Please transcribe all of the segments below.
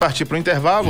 Partir para o intervalo.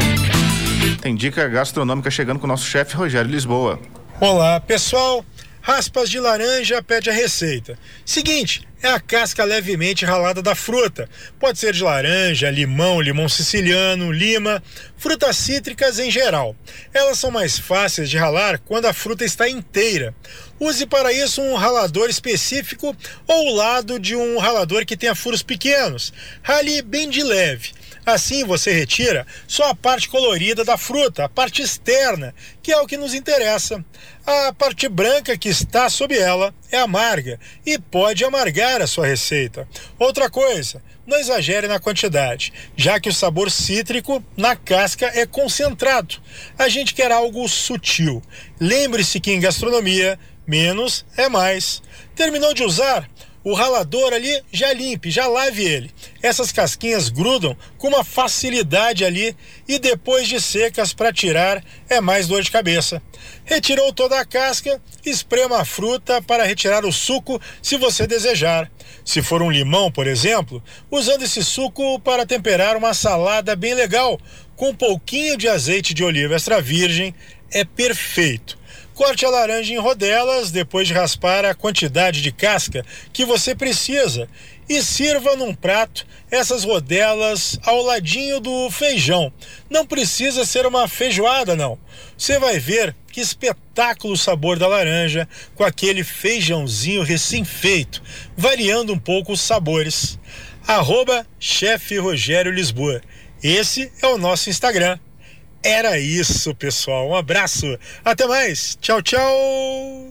Tem dica gastronômica chegando com o nosso chefe Rogério Lisboa. Olá, pessoal. Raspas de laranja pede a receita. Seguinte, é a casca levemente ralada da fruta. Pode ser de laranja, limão, limão siciliano, lima, frutas cítricas em geral. Elas são mais fáceis de ralar quando a fruta está inteira. Use para isso um ralador específico ou o lado de um ralador que tenha furos pequenos. Rale bem de leve. Assim você retira só a parte colorida da fruta, a parte externa, que é o que nos interessa. A parte branca que está sob ela é amarga e pode amargar a sua receita. Outra coisa, não exagere na quantidade, já que o sabor cítrico na casca é concentrado. A gente quer algo sutil. Lembre-se que em gastronomia, menos é mais. Terminou de usar? O ralador ali já limpe, já lave ele. Essas casquinhas grudam com uma facilidade ali e depois de secas para tirar é mais dor de cabeça. Retirou toda a casca, esprema a fruta para retirar o suco se você desejar. Se for um limão, por exemplo, usando esse suco para temperar uma salada bem legal, com um pouquinho de azeite de oliva extra virgem, é perfeito. Corte a laranja em rodelas depois de raspar a quantidade de casca que você precisa e sirva num prato essas rodelas ao ladinho do feijão. Não precisa ser uma feijoada, não. Você vai ver que espetáculo o sabor da laranja com aquele feijãozinho recém-feito, variando um pouco os sabores. Arroba Chefe Rogério Lisboa. Esse é o nosso Instagram. Era isso, pessoal. Um abraço. Até mais. Tchau, tchau.